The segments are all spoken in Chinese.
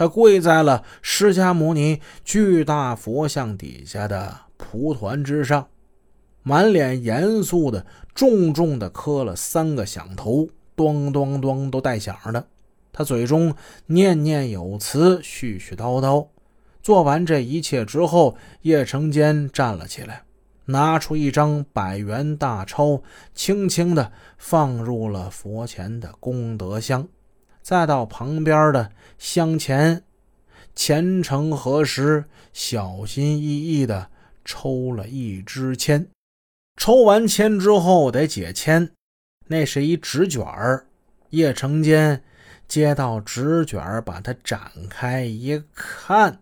他跪在了释迦牟尼巨大佛像底下的蒲团之上，满脸严肃的重重的磕了三个响头，咚咚咚都带响的。他嘴中念念有词，絮絮叨叨。做完这一切之后，叶成坚站了起来，拿出一张百元大钞，轻轻地放入了佛前的功德箱，再到旁边的香前，虔诚合十，小心翼翼地抽了一支签。抽完签之后得解签，那是一纸卷儿。叶成坚接到纸卷儿，把它展开一看。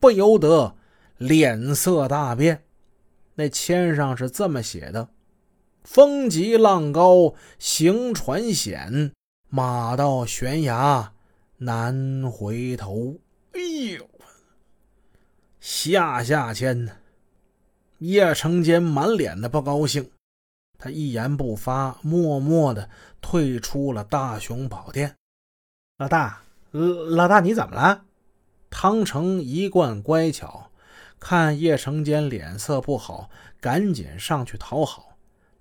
不由得脸色大变。那签上是这么写的：“风急浪高行船险，马到悬崖难回头。”哎呦，下下签！叶成坚满脸的不高兴，他一言不发，默默的退出了大雄宝殿。老大，老大，你怎么了？汤成一贯乖巧，看叶成坚脸色不好，赶紧上去讨好。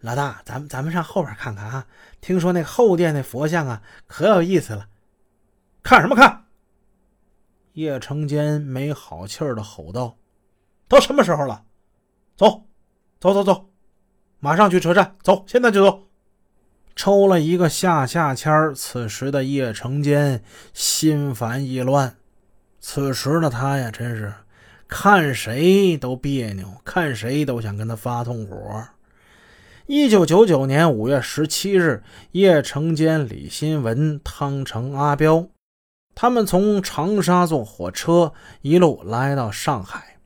老大，咱们咱们上后边看看啊！听说那后殿那佛像啊，可有意思了。看什么看？叶成坚没好气儿的吼道：“都什么时候了？走，走走走，马上去车站，走，现在就走。”抽了一个下下签此时的叶成坚心烦意乱。此时的他呀，真是看谁都别扭，看谁都想跟他发痛火。一九九九年五月十七日，叶成坚、李新文、汤成、阿彪，他们从长沙坐火车一路来到上海。